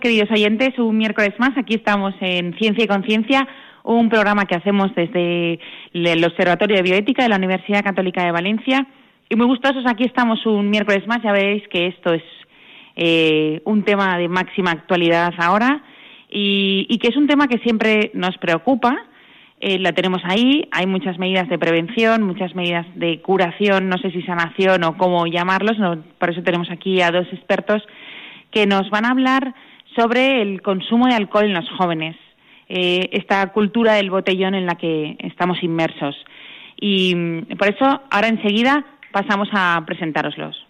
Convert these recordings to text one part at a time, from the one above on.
Queridos oyentes. Un miércoles más, aquí estamos en Ciencia y Conciencia, un programa que hacemos desde el Observatorio de Bioética de la Universidad Católica de Valencia. Y muy gustosos, aquí estamos un miércoles más. Ya veréis que esto es eh, un tema de máxima actualidad ahora y, y, que es un tema que siempre nos preocupa. Eh, la tenemos ahí, hay muchas medidas de prevención, muchas medidas de curación, no sé si sanación o cómo llamarlos, no, por eso tenemos aquí a dos expertos que nos van a hablar sobre el consumo de alcohol en los jóvenes, eh, esta cultura del botellón en la que estamos inmersos. Y mm, por eso ahora enseguida pasamos a presentároslos.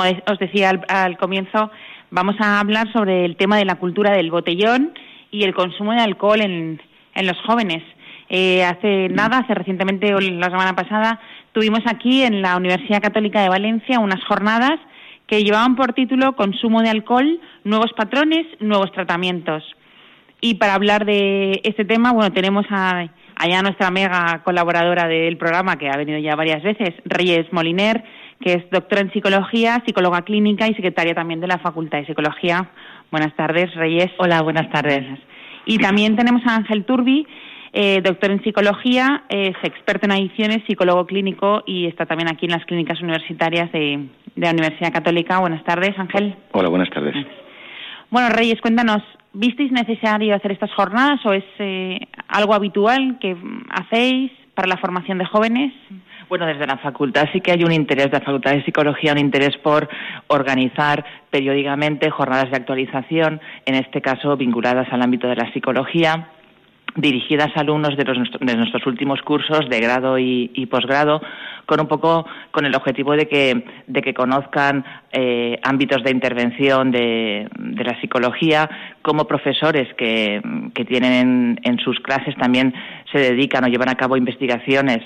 Como os decía al, al, comienzo, vamos a hablar sobre el tema de la cultura del botellón y el consumo de alcohol en, en los jóvenes. Eh, hace nada, hace recientemente, la semana pasada, tuvimos aquí en la Universidad Católica de Valencia unas jornadas que llevaban por título Consumo de alcohol, nuevos patrones, nuevos tratamientos. Y para hablar de este tema, bueno, tenemos a, allá nuestra mega colaboradora del programa, que ha venido ya varias veces, Reyes Moliner, que es doctora en psicología, psicóloga clínica y secretaria también de la Facultad de Psicología. Buenas tardes, Reyes. Hola, buenas tardes. Y también tenemos a Ángel Turbi, eh, doctor en psicología, es experto en adicciones, psicólogo clínico y está también aquí en las clínicas universitarias de, de la Universidad Católica. Buenas tardes, Ángel. Hola, buenas tardes. Bueno, Reyes, cuéntanos, ¿visteis necesario hacer estas jornadas o es eh, algo habitual que hacéis para la formación de jóvenes? Bueno, desde la facultad sí que hay un interés de la Facultad de Psicología, un interés por organizar periódicamente jornadas de actualización, en este caso vinculadas al ámbito de la psicología dirigidas a alumnos de, los, de, nuestros últimos cursos de grado y, y, posgrado, con un poco con el objetivo de que, de que conozcan eh, ámbitos de intervención de, de, la psicología, como profesores que, que tienen en, en, sus clases también se dedican o llevan a cabo investigaciones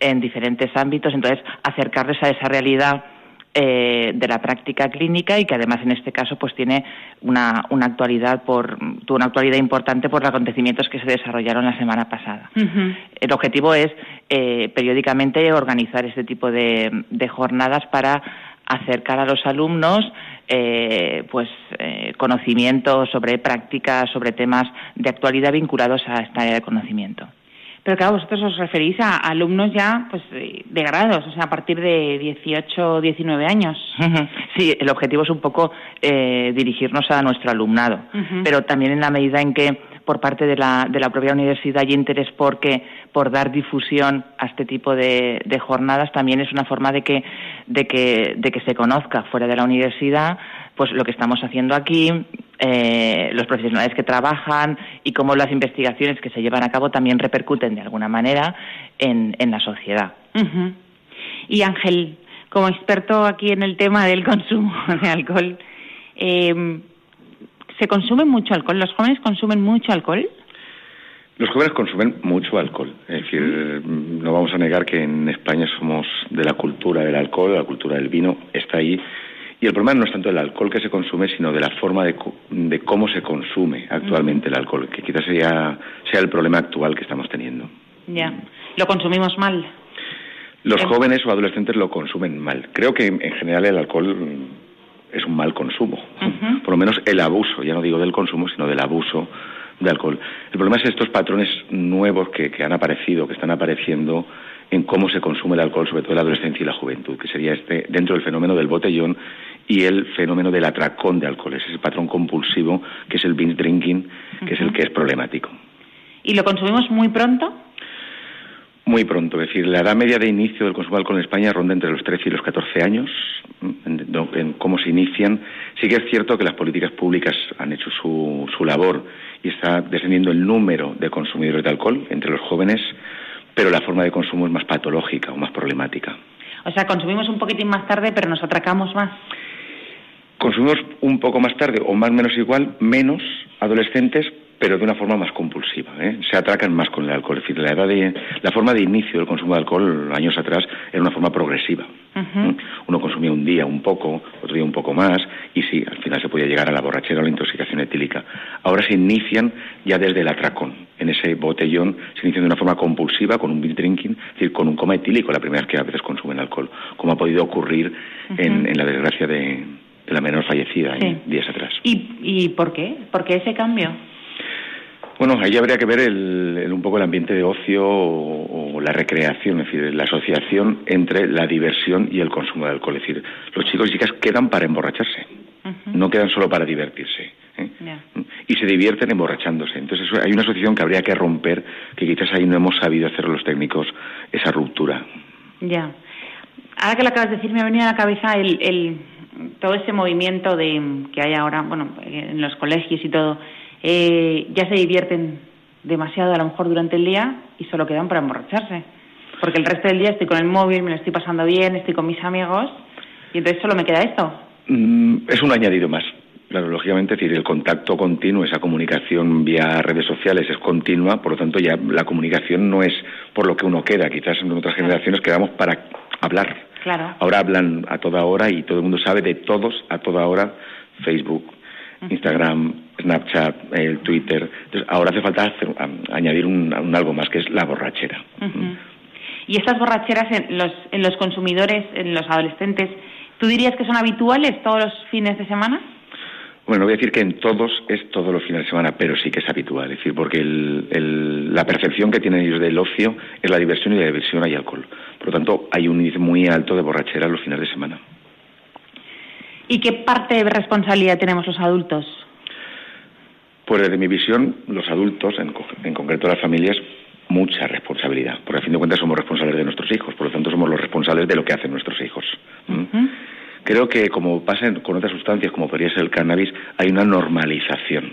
en diferentes ámbitos, entonces acercarles a esa realidad eh, de la práctica clínica y que además en este caso pues tiene una, una actualidad por tuvo una actualidad importante por los acontecimientos que se desarrollaron la semana pasada. Uh -huh. El objetivo es eh, periódicamente organizar este tipo de, de, jornadas para acercar a los alumnos eh, pues eh, conocimiento sobre prácticas, sobre temas de actualidad vinculados a esta área de conocimiento. Pero claro, vosotros os referís a alumnos ya pues de grados, o sea, a partir de 18 o 19 años. Sí, el objetivo es un poco eh, dirigirnos a nuestro alumnado, uh -huh. pero también en la medida en que por parte de la, de la propia universidad hay interés porque, por dar difusión a este tipo de, de jornadas, también es una forma de que, de, que, de que se conozca fuera de la universidad pues lo que estamos haciendo aquí, eh, los profesionales que trabajan y cómo las investigaciones que se llevan a cabo también repercuten de alguna manera en, en la sociedad. Uh -huh. Y Ángel, como experto aquí en el tema del consumo de alcohol, eh, ¿se consume mucho alcohol? ¿Los jóvenes consumen mucho alcohol? Los jóvenes consumen mucho alcohol. Es decir, no vamos a negar que en España somos de la cultura del alcohol, de la cultura del vino, está ahí y el problema no es tanto el alcohol que se consume, sino de la forma de, de cómo se consume actualmente el alcohol, que quizás sea, sea el problema actual que estamos teniendo. Ya. ¿Lo consumimos mal? Los jóvenes o adolescentes lo consumen mal. Creo que en general el alcohol es un mal consumo. Uh -huh. Por lo menos el abuso, ya no digo del consumo, sino del abuso de alcohol. El problema es estos patrones nuevos que, que han aparecido, que están apareciendo en cómo se consume el alcohol, sobre todo en la adolescencia y la juventud, que sería este dentro del fenómeno del botellón y el fenómeno del atracón de alcohol, ese patrón compulsivo que es el binge drinking, que es el que es problemático. ¿Y lo consumimos muy pronto? Muy pronto, es decir, la edad media de inicio del consumo de alcohol en España ronda entre los 13 y los 14 años, en, cómo se inician. Sí que es cierto que las políticas públicas han hecho su, su labor y está descendiendo el número de consumidores de alcohol entre los jóvenes, pero la forma de consumo es más patológica o más problemática. O sea, consumimos un poquitín más tarde, pero nos atracamos más. Consumimos un poco más tarde o más o menos igual, menos adolescentes, pero de una forma más compulsiva. ¿eh? Se atracan más con el alcohol. Es decir, la, edad de, la forma de inicio del consumo de alcohol años atrás era una forma progresiva. Uno consumía un día un poco, otro día un poco más, y sí, al final se podía llegar a la borrachera o la intoxicación etílica. Ahora se inician ya desde el atracón. En ese botellón se inician de una forma compulsiva, con un beer drinking, es decir, con un coma etílico la primera vez que a veces consumen alcohol, como ha podido ocurrir en, la desgracia de, la menor fallecida días atrás. ¿Y, ¿Y por qué? ¿Por qué ese cambio? Bueno, ahí habría que ver el, un poco el ambiente de ocio o, la recreación, es decir, la asociación entre la diversión y el consumo de alcohol. Es decir, los chicos y chicas quedan para emborracharse, no quedan solo para divertirse. ¿eh? Y se divierten emborrachándose. Entonces hay una asociación que habría que romper, que quizás ahí no hemos sabido hacer los técnicos esa ruptura. Ya. Ahora que lo acabas de decir, me ha venido a la cabeza el, el, todo ese movimiento de, que hay ahora, bueno, en los colegios y todo eh, ya se divierten demasiado a lo mejor durante el día y solo quedan para emborracharse. Porque el resto del día estoy con el móvil, me lo estoy pasando bien, estoy con mis amigos y entonces solo me queda esto. Mm, es un añadido más. Claro, lógicamente, decir, el contacto continuo, esa comunicación vía redes sociales es continua, por lo tanto ya la comunicación no es por lo que uno queda. Quizás en otras generaciones quedamos para hablar. Claro. Ahora hablan a toda hora y todo el mundo sabe de todos a toda hora Facebook, Instagram, Snapchat, el Twitter. Entonces, ahora hace falta añadir un, algo más, que es la borrachera. ¿Y estas borracheras en los, en los consumidores, en los adolescentes, tú dirías que son habituales todos los fines de semana? Bueno, no voy a decir que en todos es todos los fines de semana, pero sí que es habitual. Es decir, porque la percepción que tienen ellos del ocio es la diversión y la diversión hay alcohol. Por lo tanto, hay un índice muy alto de borrachera los fines de semana. ¿Y qué parte de responsabilidad tenemos los adultos? Pues desde mi visión, los adultos, en, concreto las familias, mucha responsabilidad, porque a fin de cuentas somos responsables de nuestros hijos, por lo tanto somos los responsables de lo que hacen nuestros hijos. Creo que como pasa con otras sustancias, como podría ser el cannabis, hay una normalización.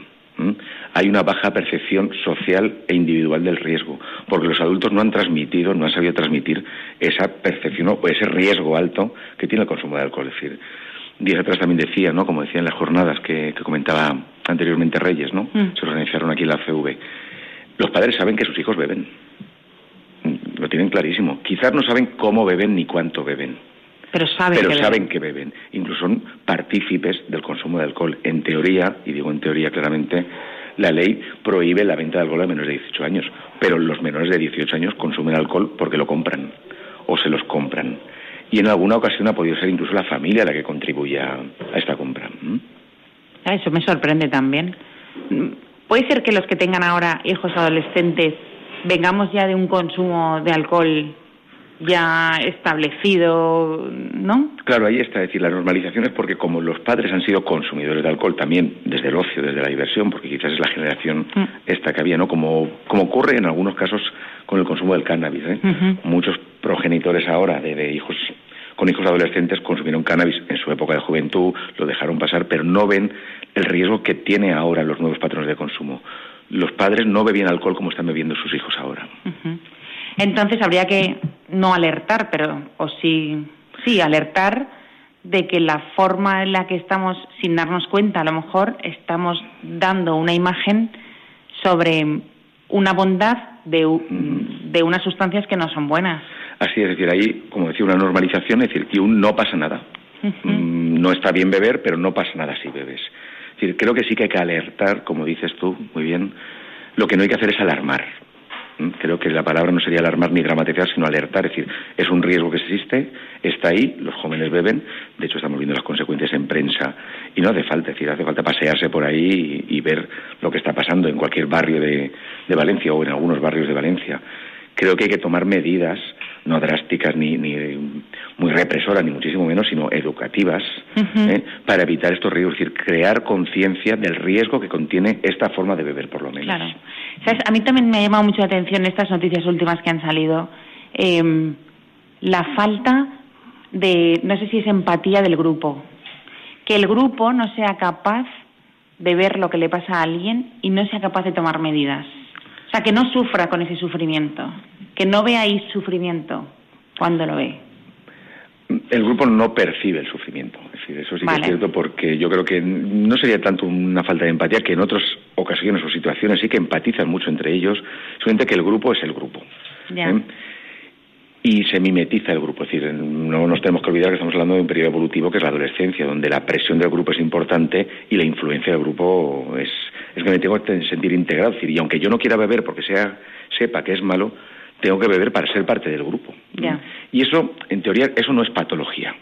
Hay una baja percepción social e individual del riesgo, porque los adultos no han transmitido, no han sabido transmitir esa percepción o ese riesgo alto que tiene el consumo de alcohol. Es decir, días atrás también decía, ¿no? Como decía en las jornadas que, comentaba anteriormente Reyes, ¿no? Mm. Se organizaron aquí en la CV. Los padres saben que sus hijos beben. Lo tienen clarísimo. Quizás no saben cómo beben ni cuánto beben. Pero saben, pero que, saben beben. que beben. Incluso son partícipes del consumo de alcohol. En teoría, y digo en teoría claramente, la ley prohíbe la venta de alcohol a menores de 18 años. Pero los menores de 18 años consumen alcohol porque lo compran o se los compran y en alguna ocasión ha podido ser incluso la familia la que contribuye a, esta compra. Ah, eso me sorprende también. ¿Puede ser que los que tengan ahora hijos adolescentes vengamos ya de un consumo de alcohol ya establecido, ¿no? Claro, ahí está. Es decir, la normalización es porque como los padres han sido consumidores de alcohol también desde el ocio, desde la diversión, porque quizás es la generación mm. esta que había, ¿no? Como, como ocurre en algunos casos con el consumo del cannabis. ¿eh? Muchos progenitores ahora de, hijos con hijos adolescentes consumieron cannabis en su época de juventud, lo dejaron pasar, pero no ven el riesgo que tiene ahora los nuevos patrones de consumo. Los padres no bebían alcohol como están bebiendo sus hijos ahora. Entonces habría que no alertar, pero o sí, sí alertar de que la forma en la que estamos, sin darnos cuenta, a lo mejor estamos dando una imagen sobre una bondad de, de unas sustancias que no son buenas. Así es, decir, ahí, como decía, una normalización, es decir, que un no pasa nada. Mm, no está bien beber, pero no pasa nada si bebes. Es decir, creo que sí que hay que alertar, como dices tú, muy bien. Lo que no hay que hacer es alarmar. Creo que la palabra no sería alarmar ni dramatizar, sino alertar. Es decir, es un riesgo que existe, está ahí, los jóvenes beben. De hecho, estamos viendo las consecuencias en prensa y no hace falta, es decir, hace falta pasearse por ahí y, ver lo que está pasando en cualquier barrio de, de Valencia o en algunos barrios de Valencia creo que hay que tomar medidas no drásticas ni, ni muy represoras, ni muchísimo menos, sino educativas, ¿eh? para evitar estos riesgos, es decir, crear conciencia del riesgo que contiene esta forma de beber, por lo menos. Claro. A mí también me ha llamado mucho la atención estas noticias últimas que han salido, em, la falta de, no sé si es empatía del grupo, que el grupo no sea capaz de ver lo que le pasa a alguien y no sea capaz de tomar medidas. O sea, que no sufra con ese sufrimiento, que no vea ahí sufrimiento cuando lo ve. El grupo no percibe el sufrimiento, es decir, eso sí que es cierto porque yo creo que no sería tanto una falta de empatía que en otras ocasiones o situaciones sí que empatizan mucho entre ellos, solamente que el grupo es el grupo. ¿eh? y se mimetiza el grupo. Es decir, no nos tenemos que olvidar que estamos hablando de un periodo evolutivo que es la adolescencia, donde la presión del grupo es importante y la influencia del grupo es, es que me tengo que sentir integrado. Es decir, y aunque yo no quiera beber porque sea, sepa que es malo, tengo que beber para ser parte del grupo. Y eso, en teoría, eso no es patología.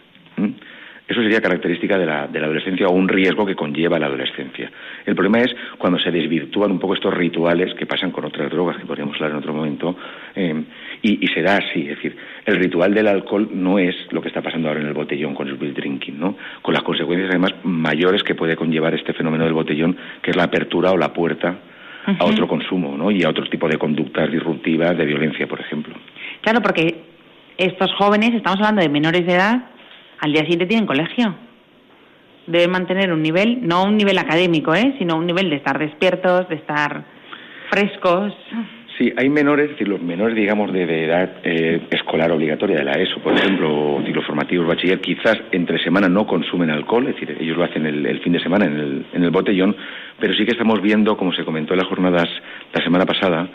Eso sería característica de la, de la, adolescencia o un riesgo que conlleva la adolescencia. El problema es cuando se desvirtúan un poco estos rituales que pasan con otras drogas, que podríamos hablar en otro momento, eh, y, y, se da así. Es decir, el ritual del alcohol no es lo que está pasando ahora en el botellón con el bill drinking, ¿no? con las consecuencias además mayores que puede conllevar este fenómeno del botellón, que es la apertura o la puerta a otro consumo ¿no? y a otro tipo de conductas disruptivas de violencia, por ejemplo. Claro, porque estos jóvenes, estamos hablando de menores de edad, al día siguiente tienen colegio. Deben mantener un nivel, no un nivel académico, ¿eh? sino un nivel de estar despiertos, de estar frescos. Sí, hay menores, es decir, los menores, digamos, de, edad eh, escolar obligatoria, de la ESO, por ejemplo, o ciclos formativos, bachiller, quizás entre semana no consumen alcohol, es decir, ellos lo hacen el, fin de semana en el, en el botellón, pero sí que estamos viendo, como se comentó en las jornadas la semana pasada,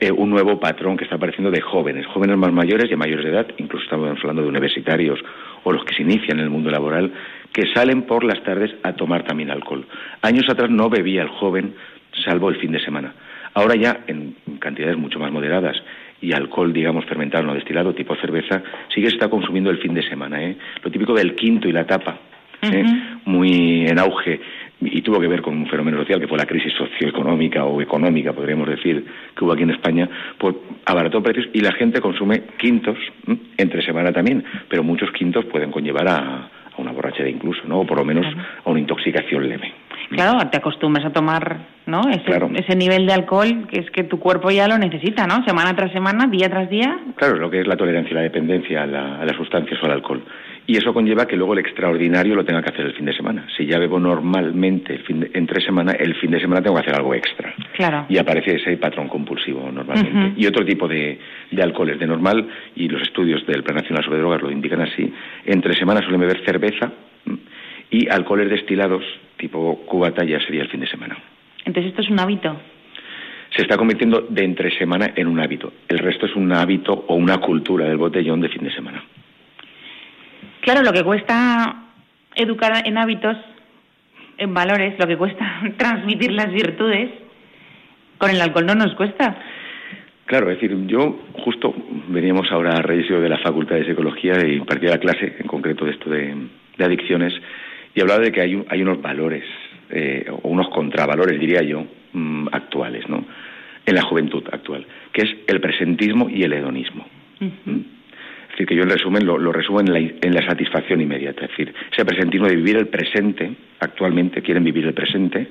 eh, un nuevo patrón que está apareciendo de jóvenes, jóvenes más mayores y mayores de edad, incluso estamos hablando de universitarios o los que se inician en el mundo laboral, que salen por las tardes a tomar también alcohol. Años atrás no bebía el joven, salvo el fin de semana. Ahora ya en cantidades mucho más moderadas y alcohol, digamos, fermentado no destilado, tipo cerveza, sí que se está consumiendo el fin de semana. ¿eh? Lo típico del quinto y la tapa, ¿eh? muy en auge y tuvo que ver con un fenómeno social que fue la crisis socioeconómica o económica, podríamos decir, que hubo aquí en España, pues abarató precios y la gente consume quintos entre semana también, pero muchos quintos pueden conllevar a, una borrachera incluso, ¿no? O por lo menos a una intoxicación leve. Claro, te acostumbras a tomar, ¿no? Ese, ese nivel de alcohol que es que tu cuerpo ya lo necesita, ¿no? Semana tras semana, día tras día. Claro, lo que es la tolerancia y la dependencia a, a las sustancias o al alcohol. Y eso conlleva que luego el extraordinario lo tenga que hacer el fin de semana. Si ya bebo normalmente el fin entre semana, el fin de semana tengo que hacer algo extra. Claro. Y aparece ese patrón compulsivo normalmente. Y otro tipo de, de, alcoholes. De normal, y los estudios del Plan Nacional sobre Drogas lo indican así, entre semana suelen beber cerveza y alcoholes destilados tipo cubata ya sería el fin de semana. Entonces esto es un hábito se está convirtiendo de entre semana en un hábito. El resto es un hábito o una cultura del botellón de fin de semana. Claro, lo que cuesta educar en hábitos, en valores, lo que cuesta transmitir las virtudes, con el alcohol no nos cuesta. Claro, es decir, yo justo veníamos ahora a registro de la Facultad de Psicología y impartía la clase en concreto de esto de, adicciones y hablaba de que hay, hay unos valores eh, o unos contravalores, diría yo, mm, actuales, ¿no? En la juventud actual, que es el presentismo y el hedonismo. Es decir, que yo en resumen lo, resumo en la, satisfacción inmediata. Es decir, ese presentismo de vivir el presente, actualmente quieren vivir el presente,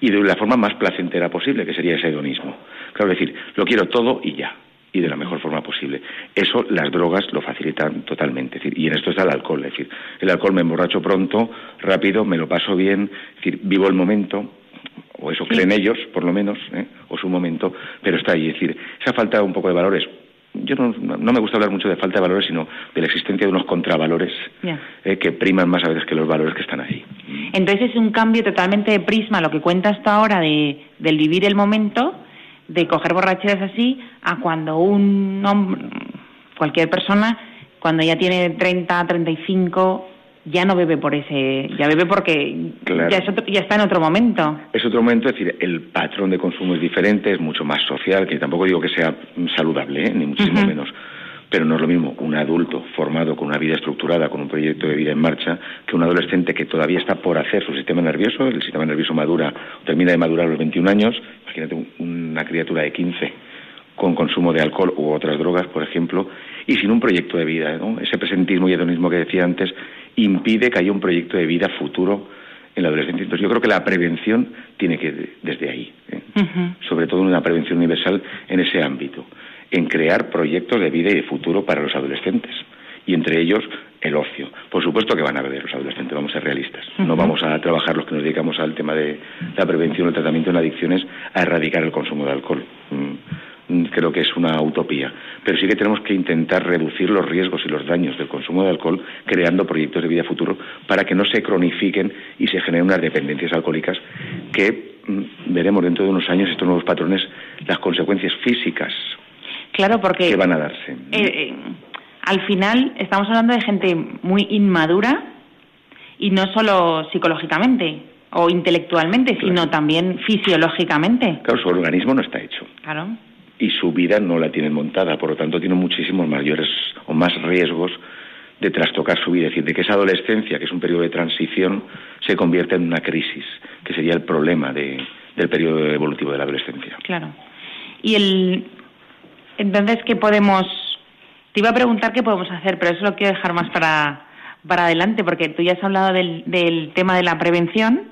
y de la forma más placentera posible, que sería ese hedonismo. Claro, es decir, lo quiero todo y ya, y de la mejor forma posible. Eso las drogas lo facilitan totalmente. Es decir, y en esto está el alcohol. Es decir, el alcohol me emborracho pronto, rápido, me lo paso bien, es decir, vivo el momento, o eso creen ellos, por lo menos, ¿eh? o su momento, pero está ahí. Es decir, esa falta un poco de valores yo no, no, me gusta hablar mucho de falta de valores, sino de la existencia de unos contravalores eh, que priman más a veces que los valores que están ahí. Entonces es un cambio totalmente de prisma lo que cuenta hasta ahora de, del vivir el momento, de coger borracheras así, a cuando un hombre, cualquier persona, cuando ya tiene 30, 35, ya no bebe por ese, ya bebe porque ya, ya está en otro momento. Es otro momento, es decir, el patrón de consumo es diferente, es mucho más social, que tampoco digo que sea saludable, ¿eh? ni muchísimo menos, pero no es lo mismo un adulto formado con una vida estructurada, con un proyecto de vida en marcha, que un adolescente que todavía está por hacer su sistema nervioso, el sistema nervioso madura, termina de madurar a los 21 años, imagínate una criatura de 15 con consumo de alcohol u otras drogas, por ejemplo, y sin un proyecto de vida. Ese presentismo y hedonismo que decía antes impide que haya un proyecto de vida futuro en la adolescencia. Entonces yo creo que la prevención tiene que ir desde ahí, ¿eh? sobre todo una prevención universal en ese ámbito, en crear proyectos de vida y de futuro para los adolescentes y entre ellos el ocio. Por supuesto que van a beber los adolescentes, vamos a ser realistas. No vamos a trabajar los que nos dedicamos al tema de la prevención o el tratamiento en adicciones a erradicar el consumo de alcohol. Mm. Mm, creo que es una utopía. Pero sí que tenemos que intentar reducir los riesgos y los daños del consumo de alcohol creando proyectos de vida futuro para que no se cronifiquen y se generen unas dependencias alcohólicas que mm, veremos dentro de unos años estos nuevos patrones las consecuencias físicas claro, porque, que van a darse. Eh, eh, al final estamos hablando de gente muy inmadura y no solo psicológicamente o intelectualmente, sino también fisiológicamente. Claro, su organismo no está hecho. Claro y su vida no la tienen montada, por lo tanto tiene muchísimos mayores o más riesgos de trastocar su vida, es decir, de que esa adolescencia, que es un periodo de transición, se convierta en una crisis, que sería el problema del periodo evolutivo de la adolescencia. Claro. Y el entonces qué podemos te iba a preguntar qué podemos hacer, pero eso lo quiero dejar más para para adelante, porque tú ya has hablado del, del tema de la prevención,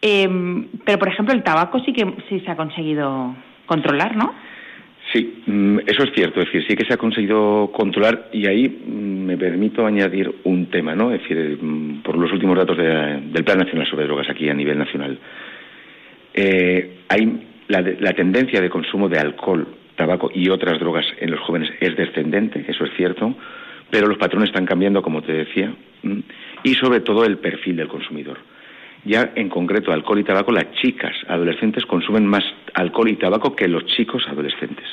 em, pero por ejemplo el tabaco sí que sí se ha conseguido controlar, ¿no? Sí, mm, eso es cierto, es decir, sí que se ha conseguido controlar y ahí mm, me permito añadir un tema, ¿no? Es decir, mm, por los últimos datos del Plan Nacional sobre Drogas aquí a nivel nacional, eh, hay la, la tendencia de consumo de alcohol, tabaco y otras drogas en los jóvenes es descendente, eso es cierto, pero los patrones están cambiando, como te decía, y sobre todo el perfil del consumidor ya en concreto alcohol y tabaco, las chicas adolescentes consumen más alcohol y tabaco que los chicos adolescentes.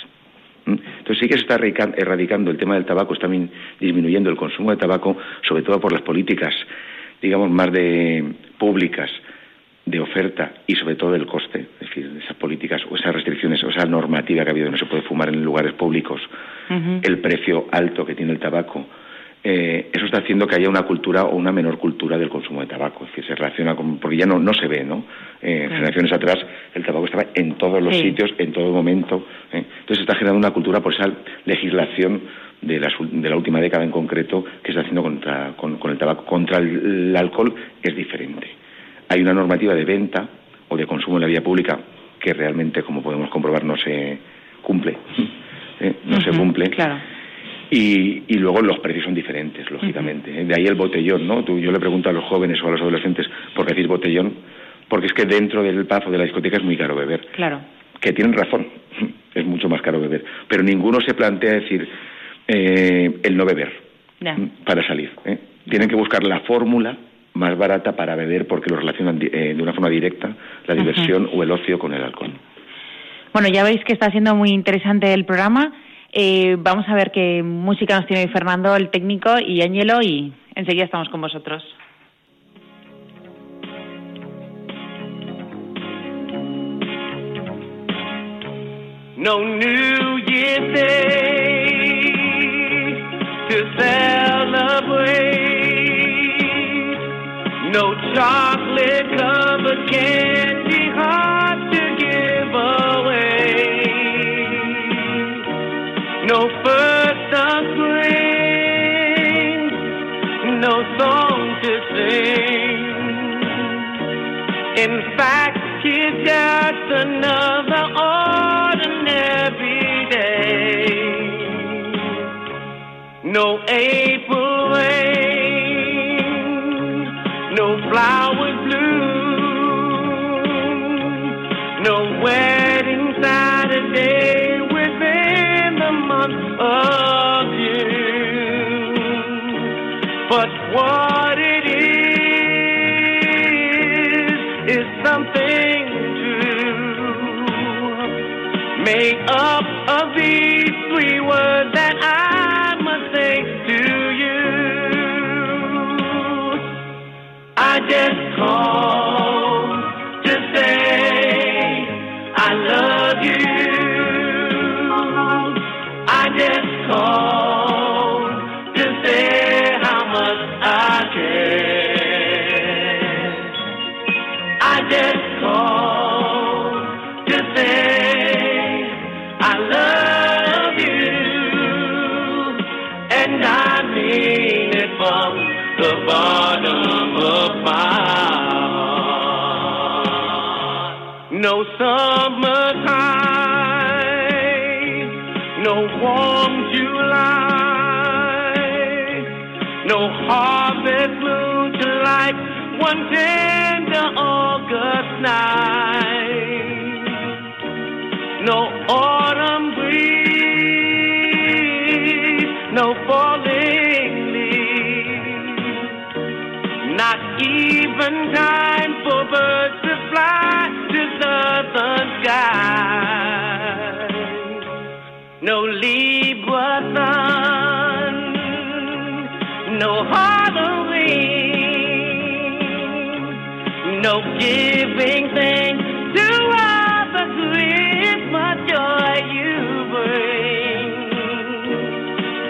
Entonces sí que se está erradicando el tema del tabaco, está disminuyendo el consumo de tabaco, sobre todo por las políticas, digamos, más de públicas de oferta y sobre todo del coste, es decir, esas políticas o esas restricciones o esa normativa que ha habido, no se puede fumar en lugares públicos, el precio alto que tiene el tabaco, eh, eso está haciendo que haya una cultura o una menor cultura del consumo de tabaco. Es decir, se relaciona con, porque ya no, no se ve, ¿no? Eh, generaciones atrás el tabaco estaba en todos los sitios, en todo momento. ¿eh? Entonces está generando una cultura por esa legislación de la, de la última década en concreto que está haciendo contra, con, el tabaco. Contra el, alcohol es diferente. Hay una normativa de venta o de consumo en la vía pública que realmente, como podemos comprobar, no se cumple. No se cumple. Claro y, y, luego los precios son diferentes, lógicamente. De ahí el botellón, ¿no? Tú, yo le pregunto a los jóvenes o a los adolescentes, ¿por qué decir botellón? Porque es que dentro del pazo de la discoteca es muy caro beber. Claro. Que tienen razón, es mucho más caro beber. Pero ninguno se plantea decir eh, el no beber para salir. ¿eh? Tienen que buscar la fórmula más barata para beber porque lo relacionan eh, de una forma directa la diversión o el ocio con el alcohol. Bueno, ya veis que está siendo muy interesante el programa. Eh, vamos a ver qué música nos tiene Fernando, el técnico, y Ángelo, y enseguida estamos con vosotros. No New Year's Day to No chocolate covered candy heart to give away. no first of spring, no song to sing. In fact, it's just another ordinary day. No April something to make up of these three words that I must say to you. I just no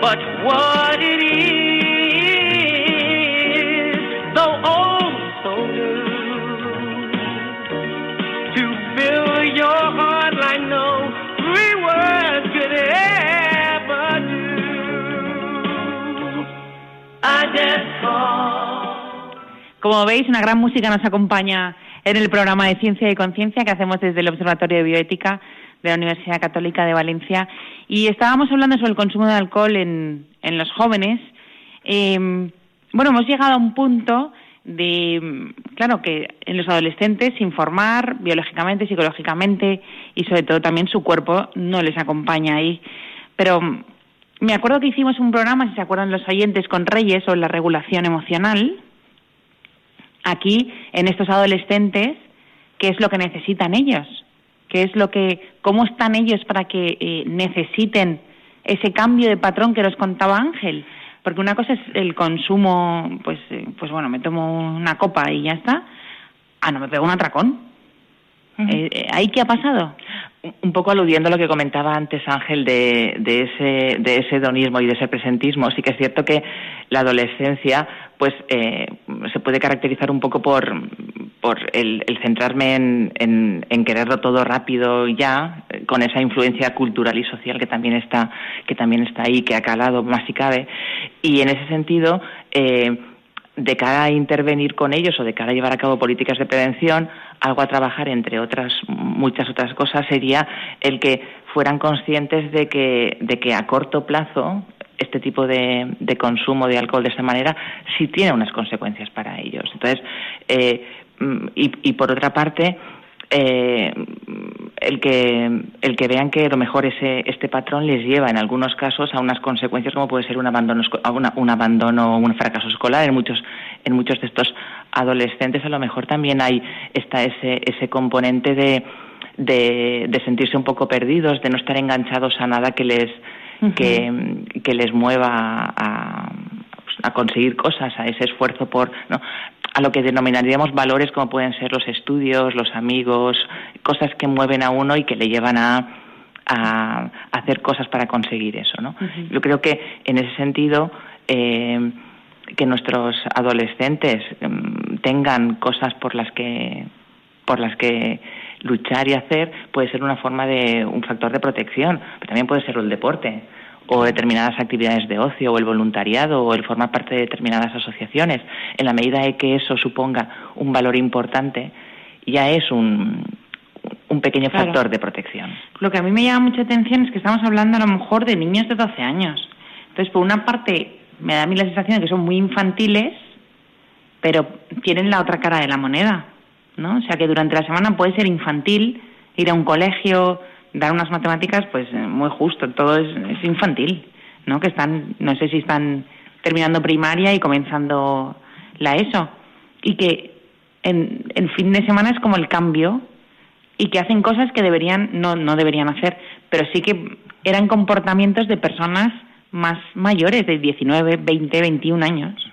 But what Como veis, una gran música nos acompaña en el programa de Ciencia y Conciencia que hacemos desde el Observatorio de Bioética de la Universidad Católica de Valencia. Y estábamos hablando sobre el consumo de alcohol en, en los jóvenes. Eh, bueno, hemos llegado a un punto de, claro, que en los adolescentes informar biológicamente, psicológicamente y sobre todo también su cuerpo no les acompaña ahí. Pero me acuerdo que hicimos un programa, si se acuerdan los oyentes, con Reyes sobre la regulación emocional. Aquí, en estos adolescentes, ¿qué es lo que necesitan ellos? ¿Qué es lo que, cómo están ellos para que eh, necesiten ese cambio de patrón que nos contaba Ángel? Porque una cosa es el consumo, pues, eh, pues bueno, me tomo una copa y ya está. Ah, no, me pego un atracón. Eh, eh, ¿Ahí qué ha pasado? Un poco aludiendo a lo que comentaba antes Ángel de, de, ese, de ese hedonismo y de ese presentismo, sí que es cierto que la adolescencia pues eh, se puede caracterizar un poco por, por el, el centrarme en, en, en, quererlo todo rápido ya, con esa influencia cultural y social que también está, que también está ahí, que ha calado más si cabe. Y en ese sentido, eh, de cara a intervenir con ellos o de cara a llevar a cabo políticas de prevención, algo a trabajar, entre otras muchas otras cosas, sería el que fueran conscientes de que, de que a corto plazo este tipo de, de, consumo de alcohol de esta manera sí tiene unas consecuencias para ellos. Entonces, eh, y, y, por otra parte, eh, el que el que vean que a lo mejor ese este patrón les lleva en algunos casos a unas consecuencias como puede ser un abandono una, un abandono un fracaso escolar en muchos en muchos de estos adolescentes a lo mejor también hay está ese ese componente de de, de sentirse un poco perdidos de no estar enganchados a nada que les uh -huh. que, que les mueva a, a conseguir cosas a ese esfuerzo por no a lo que denominaríamos valores como pueden ser los estudios, los amigos, cosas que mueven a uno y que le llevan a, a hacer cosas para conseguir eso, ¿no? Uh -huh. Yo creo que en ese sentido eh, que nuestros adolescentes eh, tengan cosas por las que por las que luchar y hacer puede ser una forma de un factor de protección, pero también puede ser el deporte o determinadas actividades de ocio o el voluntariado o el formar parte de determinadas asociaciones, en la medida de que eso suponga un valor importante, ya es un, un pequeño claro. factor de protección. Lo que a mí me llama mucha atención es que estamos hablando a lo mejor de niños de 12 años. Entonces, por una parte, me da a mí la sensación de que son muy infantiles, pero tienen la otra cara de la moneda, ¿no? O sea, que durante la semana puede ser infantil, ir a un colegio, dar unas matemáticas, pues muy justo, todo es, es, infantil, ¿no? Que están, no sé si están terminando primaria y comenzando la ESO. Y que en, en fin de semana es como el cambio y que hacen cosas que deberían, no, no deberían hacer, pero sí que eran comportamientos de personas más mayores, de 19, 20, 21 años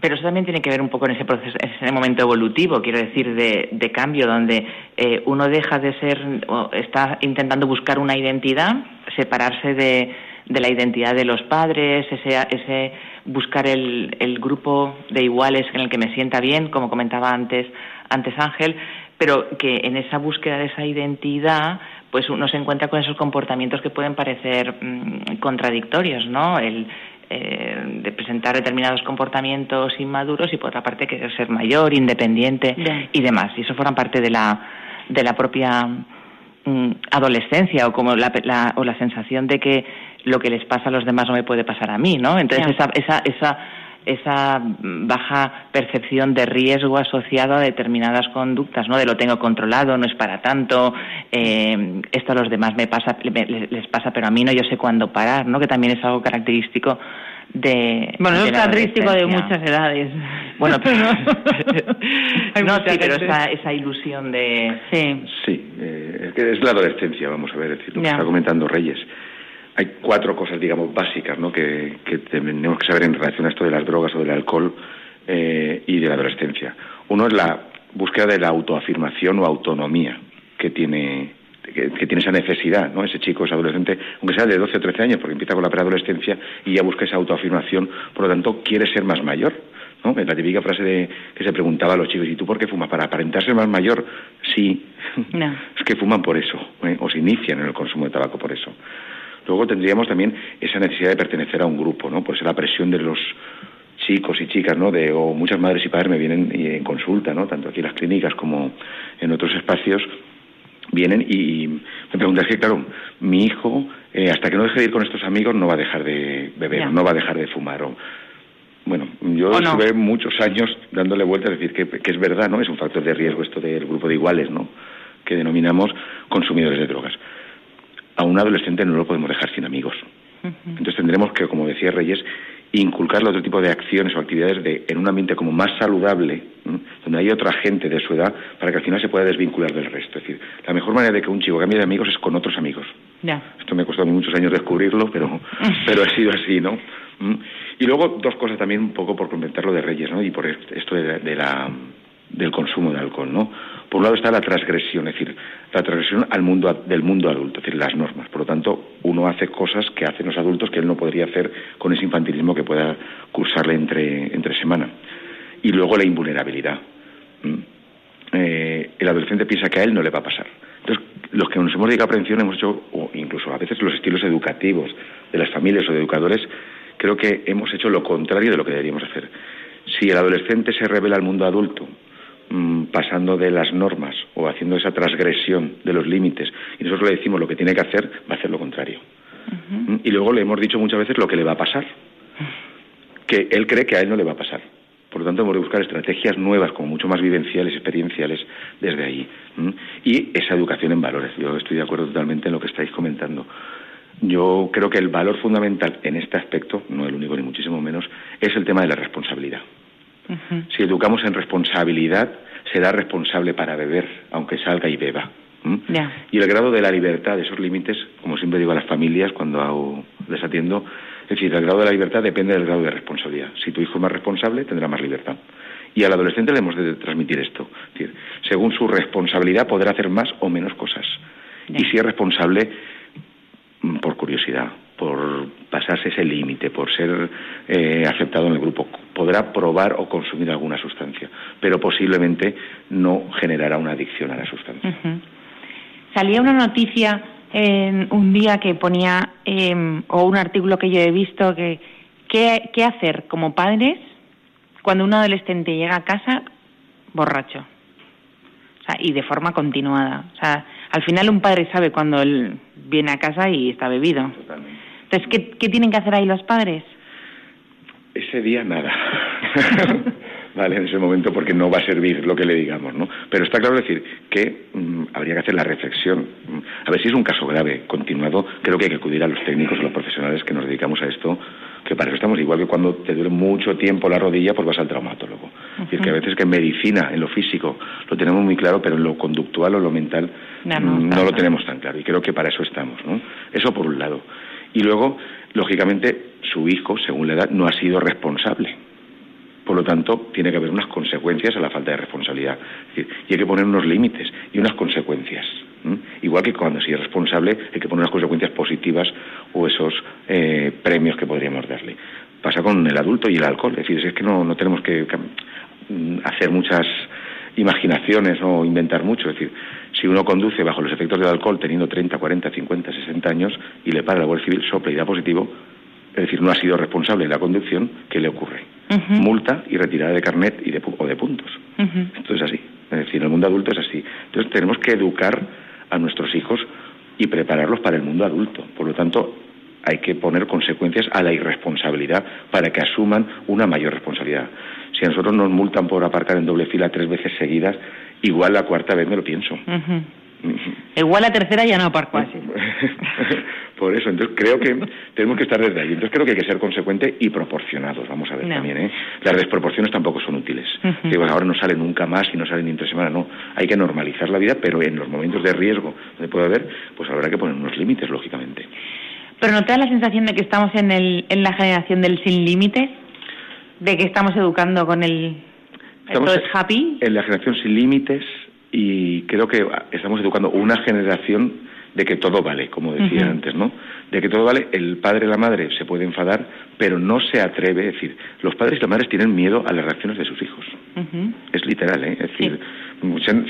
pero eso también tiene que ver un poco en ese proceso, en ese momento evolutivo, quiero decir, de, de cambio, donde eh, uno deja de ser, o está intentando buscar una identidad, separarse de, la identidad de los padres, ese, ese buscar el, el grupo de iguales en el que me sienta bien, como comentaba antes, antes Ángel, pero que en esa búsqueda de esa identidad pues uno se encuentra con esos comportamientos que pueden parecer mmm, contradictorios, ¿no? El, eh, de presentar determinados comportamientos inmaduros y por otra parte querer ser mayor, independiente Bien. y demás. Y eso forma parte de la de la propia mm, adolescencia o como la, la, o la sensación de que lo que les pasa a los demás no me puede pasar a mí, ¿no? Entonces esa, esa, esa esa baja percepción de riesgo asociado a determinadas conductas, ¿no? De lo tengo controlado, no es para tanto, eh, esto a los demás me pasa, les pasa, pero a mí no, yo sé cuándo parar, ¿no? Que también es algo característico de bueno es característico de muchas edades. Bueno pero no, sí pero esa, esa ilusión de sí. Sí eh, es que es la adolescencia vamos a ver decir lo que está comentando Reyes hay cuatro cosas, digamos, básicas ¿no? que, tenemos que saber en relación a esto de las drogas o del alcohol eh, y de la adolescencia. Uno es la búsqueda de la autoafirmación o autonomía que tiene que, tiene esa necesidad, ¿no? Ese chico, ese adolescente, aunque sea de 12 o 13 años, porque empieza con la preadolescencia y ya busca esa autoafirmación, por lo tanto, quiere ser más mayor. ¿no? La típica frase de, que se preguntaba a los chicos, ¿y tú por qué fumas? ¿Para aparentar ser más mayor? Sí, es que fuman por eso, ¿eh? o se inician en el consumo de tabaco por eso. Luego tendríamos también esa necesidad de pertenecer a un grupo, ¿no? Por eso la presión de los chicos y chicas, ¿no? De, o muchas madres y padres me vienen en consulta, ¿no? Tanto aquí en las clínicas como en otros espacios, vienen y me preguntan, es que claro, mi hijo, eh, hasta que no deje de ir con estos amigos, no va a dejar de beber, no va a dejar de fumar. O, bueno, yo estuve muchos años dándole vueltas a decir que, que, es verdad, ¿no? Es un factor de riesgo esto del grupo de iguales, ¿no? Que denominamos consumidores de drogas a un adolescente no lo podemos dejar sin amigos. Entonces tendremos que, como decía Reyes, inculcarle otro tipo de acciones o actividades de, en un ambiente como más saludable, donde hay otra gente de su edad, para que al final se pueda desvincular del resto. Es decir, la mejor manera de que un chico cambie de amigos es con otros amigos. Esto me ha costado muchos años descubrirlo, pero, pero ha sido así, ¿no? Y luego dos cosas también un poco por comentar de Reyes, ¿no? Y por esto de la del consumo de alcohol, ¿no? Por un lado está la transgresión, es decir, la transgresión al mundo del mundo adulto, es decir, las normas. Por lo tanto, uno hace cosas que hacen los adultos que él no podría hacer con ese infantilismo que pueda cursarle entre, entre semana. Y luego la invulnerabilidad. Eh, el adolescente piensa que a él no le va a pasar. Entonces, los que nos hemos dedicado a prevención hemos hecho, o incluso a veces los estilos educativos de las familias o de educadores, creo que hemos hecho lo contrario de lo que deberíamos hacer. Si el adolescente se revela al mundo adulto Mm, pasando de las normas o haciendo esa transgresión de los límites y nosotros le decimos lo que tiene que hacer, va a hacer lo contrario. Mm, y luego le hemos dicho muchas veces lo que le va a pasar, que él cree que a él no le va a pasar. Por lo tanto, hemos de buscar estrategias nuevas, como mucho más vivenciales, experienciales, desde ahí. Mm, y esa educación en valores. Yo estoy de acuerdo totalmente en lo que estáis comentando. Yo creo que el valor fundamental en este aspecto, no el único ni muchísimo menos, es el tema de la responsabilidad. Si educamos en responsabilidad, será responsable para beber, aunque salga y beba. Y el grado de la libertad de esos límites, como siempre digo a las familias cuando hago, les atiendo, es decir, el grado de la libertad depende del grado de responsabilidad. Si tu hijo es más responsable, tendrá más libertad. Y al adolescente le hemos de transmitir esto. Es decir, según su responsabilidad podrá hacer más o menos cosas. Y si es responsable, mm, por curiosidad, por pasarse ese límite, por ser eh, aceptado en el grupo. Podrá probar o consumir alguna sustancia, pero posiblemente no generará una adicción a la sustancia. Salía una noticia en un día que ponía, em, o un artículo que yo he visto, que qué hacer como padres cuando un adolescente llega a casa borracho. O sea, y de forma continuada. O sea, al final un padre sabe cuando él viene a casa y está bebido. Totalmente. Entonces, ¿qué, tienen que hacer ahí los padres? Ese día nada. ¿vale? En ese momento porque no va a servir lo que le digamos, ¿no? Pero está claro decir que mm, habría que hacer la reflexión. Mm, a ver si es un caso grave, continuado, creo que hay que acudir a los técnicos o los profesionales que nos dedicamos a esto, que para eso estamos igual que cuando te dure mucho tiempo la rodilla, pues vas al traumatólogo. Es decir, que a veces que en medicina, en lo físico, lo tenemos muy claro, pero en lo conductual o lo mental no, mm, no lo tenemos tan claro. Y creo que para eso estamos, ¿no? Eso por un lado. Y luego, lógicamente, su hijo, según la edad, no ha sido responsable. Por lo tanto, tiene que haber unas consecuencias a la falta de responsabilidad. y hay que poner unos límites y unas consecuencias. Igual que cuando si es responsable hay que poner unas consecuencias positivas o esos eh, premios que podríamos darle. Pasa con el adulto y el alcohol. Es decir, es que no, no tenemos que hacer muchas imaginaciones o inventar mucho. Es decir, si uno conduce bajo los efectos del alcohol teniendo 30, 40, 50, 60 años y le para la Guardia Civil, sopla y da positivo, es decir, no ha sido responsable de la conducción, ¿qué le ocurre? Multa y retirada de carnet y de, o de puntos. Esto es así. Es decir, en el mundo adulto es así. Entonces tenemos que educar a nuestros hijos y prepararlos para el mundo adulto. Por lo tanto, hay que poner consecuencias a la irresponsabilidad para que asuman una mayor responsabilidad. Si a nosotros nos multan por aparcar en doble fila tres veces seguidas, igual la cuarta vez me lo pienso. Igual la tercera ya no aparco así. Por eso, entonces creo que tenemos que estar desde ahí. Entonces creo que hay que ser consecuente y proporcionados, vamos a ver No. también. ¿eh? Las desproporciones tampoco son útiles. Digo, ahora no sale nunca más y no sale ni entre semana, no. Hay que normalizar la vida, pero en los momentos de riesgo donde puede haber, pues habrá que poner unos límites, lógicamente. Pero ¿no te da la sensación de que estamos en, el, en la generación del sin límites? ¿De que estamos educando con el... Estamos todo es happy? en la generación sin límites y creo que estamos educando una generación de que todo vale, como decía antes, ¿no? De que todo vale, el padre y la madre se puede enfadar, pero no se atreve, es decir, los padres y las madres tienen miedo a las reacciones de sus hijos. Es literal, ¿eh? Es decir,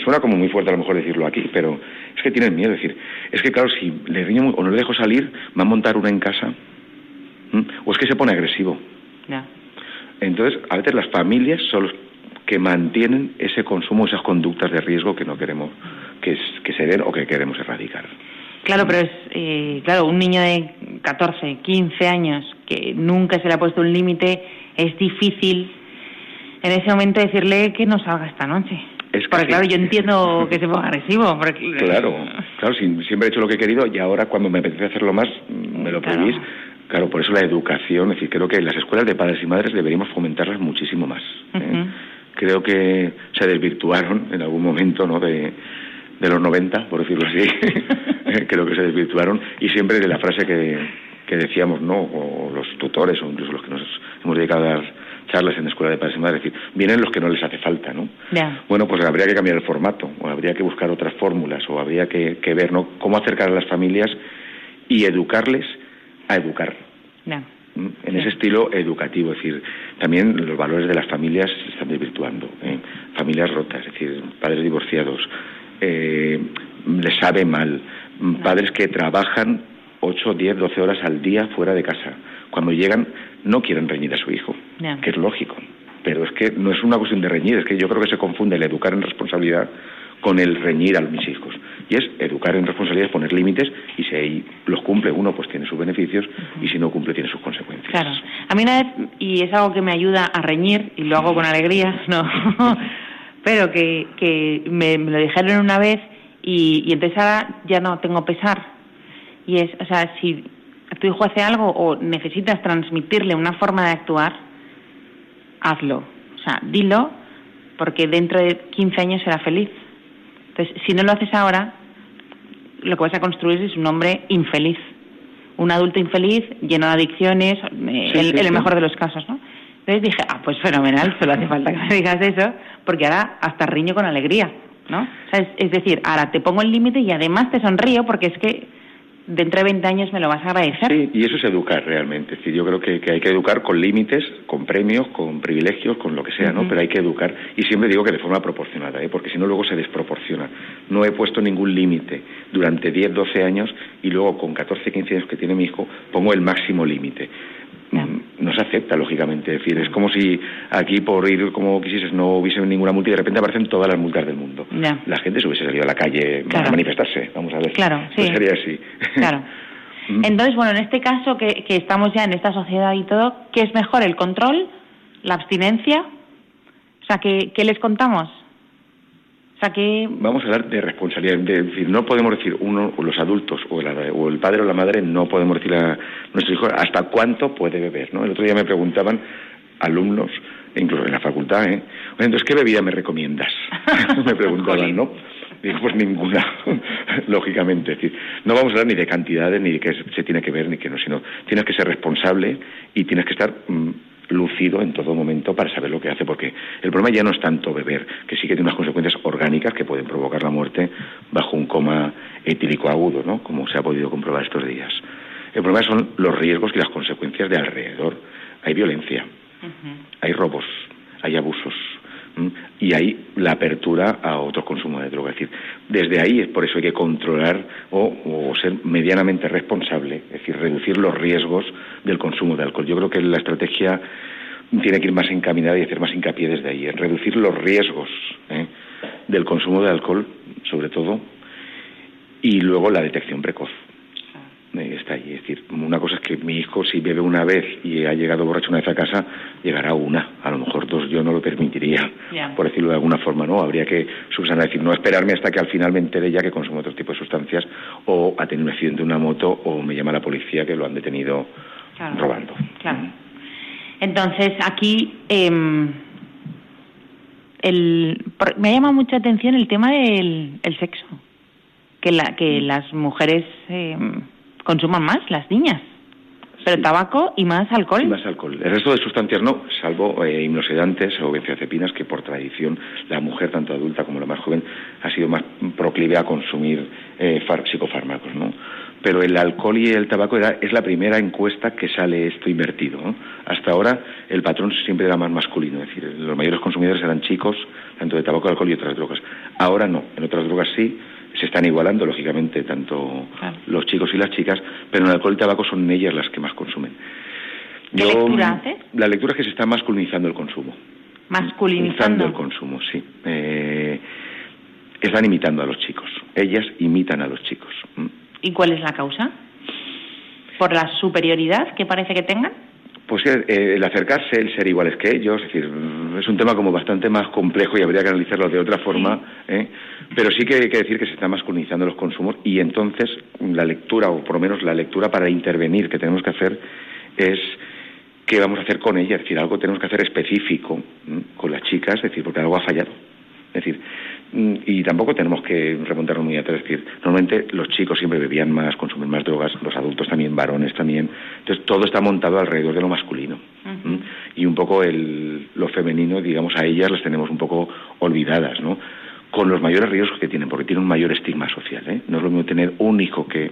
suena como muy fuerte a lo mejor decirlo aquí, pero es que tienen miedo. Es decir, es que claro, si le riño o no le dejo salir, va a montar una en casa, ¿m? o es que se pone agresivo. Ya. Entonces, a veces las familias son los que mantienen ese consumo, esas conductas de riesgo que no queremos que, es- que se den o que queremos erradicar. Claro, pero es, eh, claro, un niño de 14, 15 años que nunca se le ha puesto un límite, es difícil en ese momento decirle que no salga esta noche. Es que porque sí. claro, yo entiendo que se ponga agresivo. Porque, Claro, claro, si- siempre he hecho lo que he querido y ahora cuando me apetece hacerlo más, mm, me lo prohibís. Claro, por eso la educación, es decir, creo que las escuelas de padres y madres deberíamos fomentarlas muchísimo más. ¿eh? Creo que se desvirtuaron en algún momento, ¿no? De, de los 90, por decirlo así. creo que se desvirtuaron y siempre de la frase que, que decíamos, ¿no? O los tutores o incluso los que nos hemos dedicado a dar charlas en escuela de padres y madres, es decir, vienen los que no les hace falta, ¿no? Bueno, pues habría que cambiar el formato, o habría que buscar otras fórmulas, o habría que, que ver ¿no? cómo acercar a las familias y educarles a educar. Ya. ¿m? En ese estilo educativo, es decir, también los valores de las familias se están desvirtuando. ¿eh? Familias rotas, es decir, padres divorciados, eh, les sabe mal, m, padres que trabajan 8, 10, 12 horas al día fuera de casa. Cuando llegan no quieren reñir a su hijo, que es lógico. Pero es que no es una cuestión de reñir, es que yo creo que se confunde el educar en responsabilidad con el reñir a mis hijos. Y es educar en responsabilidad, es poner límites y si ahí los cumple uno, pues tiene sus beneficios y si no cumple, tiene sus consecuencias. Claro. A mí una vez, y es algo que me ayuda a reñir, y lo hago con alegría, no, pero que, que me, me lo dijeron una vez y, y entonces ahora ya no tengo pesar. Y es, o sea, si tu hijo hace algo o necesitas transmitirle una forma de actuar, hazlo. O sea, dilo, porque dentro de 15 años será feliz. Entonces, si no lo haces ahora, lo que vas a construir es un hombre infeliz. Un adulto infeliz, lleno de adicciones, eh, Sí, el sí. mejor de los casos, ¿no? Entonces dije, ah, pues fenomenal, solo hace falta que me digas eso, porque ahora hasta riño con alegría, ¿no? O sea, es, es decir, ahora te pongo el límite y además te sonrío porque es que dentro de 20 años me lo vas a agradecer. Sí, y eso es educar realmente. Es decir, yo creo que, que hay que educar con límites, con premios, con privilegios, con lo que sea, ¿no? Pero hay que educar, y siempre digo que de forma proporcionada, ¿eh? porque si no luego se desproporciona. No he puesto ningún límite durante 10, 12 años y luego con 14, 15 años que tiene mi hijo pongo el máximo límite. No se acepta, lógicamente. Es decir, es como si aquí por ir como quisieses no hubiese ninguna multa y de repente aparecen todas las multas del mundo. Ya. La gente se hubiese salido a la calle Claro. a manifestarse, vamos a ver. Claro, Pues sí. sería así. Claro. Mm. Entonces, bueno, en este caso que, que estamos ya en esta sociedad y todo, ¿qué es mejor, el control, la abstinencia? O sea, ¿qué, qué les contamos? O sea, que... Vamos a hablar de responsabilidad. De, decir, no podemos decir uno, o los adultos, o, la- o el padre o la madre, no podemos decir a nuestros hijos hasta cuánto puede beber. ¿no? El otro día me preguntaban alumnos, incluso en la facultad, ¿eh? Entonces, ¿qué bebida me recomiendas? me preguntaban. ¿no? Digo, pues ninguna, lógicamente. Es decir, no vamos a hablar ni de cantidades, ni de qué se tiene que ver, ni que no, sino tienes que ser responsable y tienes que estar mm, lúcido en todo momento para saber lo que hace, porque el problema ya no es tanto beber, que sí que tiene unas consecuencias orgánicas que pueden provocar la muerte bajo un coma etílico agudo, ¿no? Como se ha podido comprobar estos días. El problema son los riesgos y las consecuencias de alrededor. Hay violencia, hay robos, hay abusos. Y hay la apertura a otro consumo de droga. Es decir, desde ahí es por eso hay que controlar o, o ser medianamente responsable, es decir, reducir los riesgos del consumo de alcohol. Yo creo que la estrategia tiene que ir más encaminada y hacer más hincapié desde ahí, en reducir los riesgos ¿eh? del consumo de alcohol, sobre todo Y luego la detección precoz. Eh, está ahí. Es decir, una cosa es que mi hijo, si bebe una vez y ha llegado borracho una vez a casa, llegará una. A lo mejor dos yo no lo permitiría, por decirlo de alguna forma, ¿no? Habría que subsanar, es decir, no esperarme hasta que al final me entere ya que consume otro tipo de sustancias o ha tenido un accidente en una moto o me llama la policía que lo han detenido Claro. robando. Claro. Entonces, aquí em, el, me ha llamado mucha atención el tema del el sexo. Que, la, que las mujeres em, consuman más, las niñas. Pero tabaco y más alcohol. Y más alcohol. El resto de sustancias no, salvo eh, hipnosedantes o benzodiazepinas, que por tradición la mujer, tanto adulta como la más joven, ha sido más proclive a consumir eh, psicofármacos, ¿no? Pero el alcohol y el tabaco era, es la primera encuesta que sale esto invertido. ¿no? Hasta ahora el patrón siempre era más masculino, es decir, los mayores consumidores eran chicos, tanto de tabaco, alcohol y otras drogas. Ahora no, en otras drogas sí, se están igualando, lógicamente, tanto Claro. los chicos y las chicas, pero en el alcohol y tabaco son ellas las que más consumen. ¿Qué lectura haces? La lectura es que se está masculinizando el consumo. Masculinizando. el consumo, sí. Eh, están imitando a los chicos. Ellas imitan a los chicos. ¿m? ¿Y cuál es la causa? ¿Por la superioridad que parece que tengan? Pues eh, el acercarse, el ser iguales que ellos, es decir, es un tema como bastante más complejo y habría que analizarlo de otra forma, ¿eh? pero sí que hay que decir que se están masculinizando los consumos y entonces la lectura, o por lo menos la lectura para intervenir que tenemos que hacer es qué vamos a hacer con ellas, es decir, algo tenemos que hacer específico con las chicas, es decir, porque algo ha fallado. Es decir, y tampoco tenemos que remontarnos muy atrás. Es decir, normalmente los chicos siempre bebían más, consumen más drogas, los adultos también, varones también. Entonces, todo está montado alrededor de lo masculino. Y un poco el, lo femenino, digamos, a ellas las tenemos un poco olvidadas, ¿no? Con los mayores riesgos que tienen, porque tienen un mayor estigma social, ¿eh? No es lo mismo tener un hijo que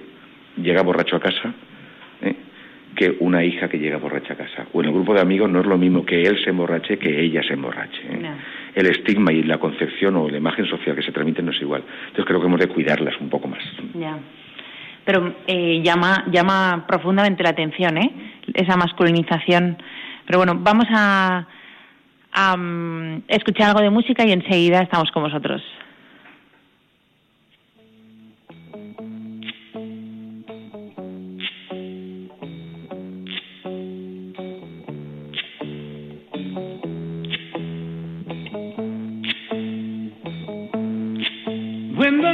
llega borracho a casa, ¿eh? que una hija que llega borracha a casa. O en el grupo de amigos no es lo mismo que él se emborrache que ella se emborrache. ¿eh? No. El estigma y la concepción o la imagen social que se transmite no es igual. Entonces creo que hemos de cuidarlas un poco más. Ya. Pero eh, llama, llama profundamente la atención, ¿eh? Esa masculinización. Pero bueno, vamos a, a mm, escuchar algo de música y enseguida estamos con vosotros.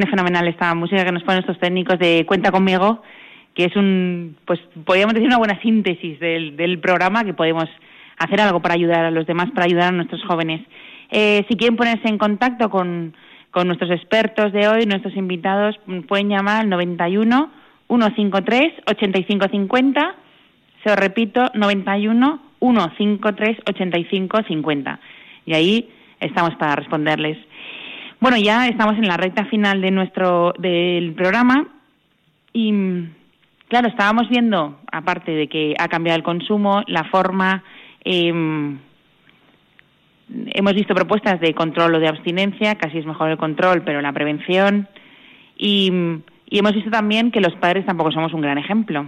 viene fenomenal esta música que nos ponen estos técnicos de Cuenta conmigo, que es un, pues podríamos decir una buena síntesis del, del programa, que podemos hacer algo para ayudar a los demás, para ayudar a nuestros jóvenes. Eh, si quieren ponerse en contacto con, con nuestros expertos de hoy, nuestros invitados, pueden llamar al 91 153 8550. Se os repito, 91 153 8550. Y ahí estamos para responderles. Bueno, ya estamos en la recta final de nuestro del programa y claro, estábamos viendo, aparte de que ha cambiado el consumo, la forma, eh, hemos visto propuestas de control o de abstinencia, casi es mejor el control, pero la prevención. Y, y, hemos visto también que los padres tampoco somos un gran ejemplo.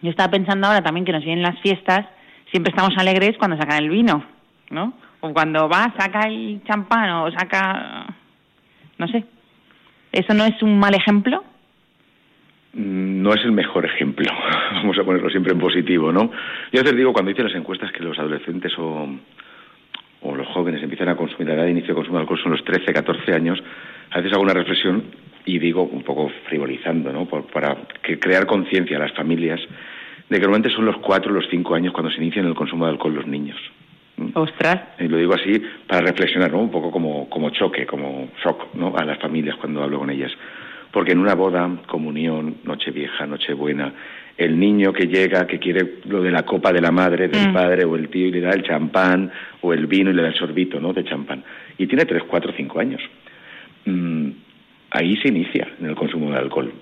Yo estaba pensando ahora también que nos vienen las fiestas, siempre estamos alegres cuando sacan el vino, ¿no? O cuando va, saca el champán o saca. No sé. ¿Eso no es un mal ejemplo? no es el mejor ejemplo, vamos a ponerlo siempre en positivo, ¿no? Yo a veces digo cuando hice las encuestas que los adolescentes o, o los jóvenes empiezan a consumir, la edad de inicio de consumo de alcohol son los 13, 14 años, a veces hago una reflexión y digo, un poco frivolizando, ¿no? para que crear conciencia a las familias de que normalmente son los 4 o los 5 años cuando se inician el consumo de alcohol los niños. Ostras. Y lo digo así para reflexionar, ¿no? Un poco como, como choque, como shock, ¿no? A las familias cuando hablo con ellas. Porque en una boda, comunión, noche vieja, noche buena, el niño que llega, que quiere lo de la copa de la madre, del mm. padre o el tío y le da el champán o el vino y le da el sorbito, ¿no? De champán. Y tiene tres, cuatro, cinco años. Mm, ahí se inicia en el consumo de alcohol.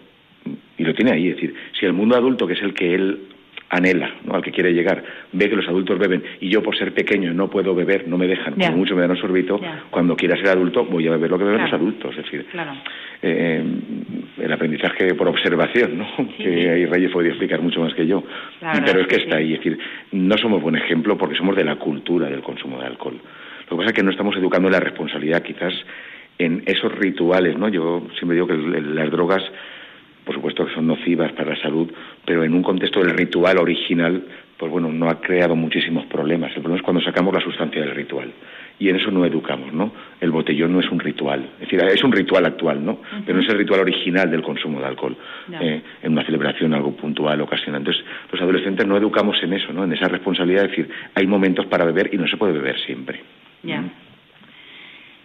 Y lo tiene ahí. Es decir, si el mundo adulto, que es el que él anhela, ¿no? al que quiere llegar, ve que los adultos beben y yo por ser pequeño no puedo beber, no me dejan, como mucho me dan un sorbito, cuando quiera ser adulto voy a beber lo que beben los adultos. Es decir, eh, el aprendizaje por observación, ¿no? que ahí Reyes podría explicar mucho más que yo, pero es que está ahí. Es decir, no somos buen ejemplo porque somos de la cultura del consumo de alcohol. Lo que pasa es que no estamos educando en la responsabilidad quizás en esos rituales, ¿no? Yo siempre digo que las drogas por supuesto que son nocivas para la salud, pero en un contexto del ritual original, pues bueno, no ha creado muchísimos problemas. El problema es cuando sacamos la sustancia del ritual. Y en eso no educamos, ¿no? El botellón no es un ritual. Es decir, es un ritual actual, ¿no? Pero no es el ritual original del consumo de alcohol. Eh, en una celebración, algo puntual, ocasional. Entonces, los adolescentes no educamos en eso, ¿no? En esa responsabilidad de decir, hay momentos para beber y no se puede beber siempre. Ya.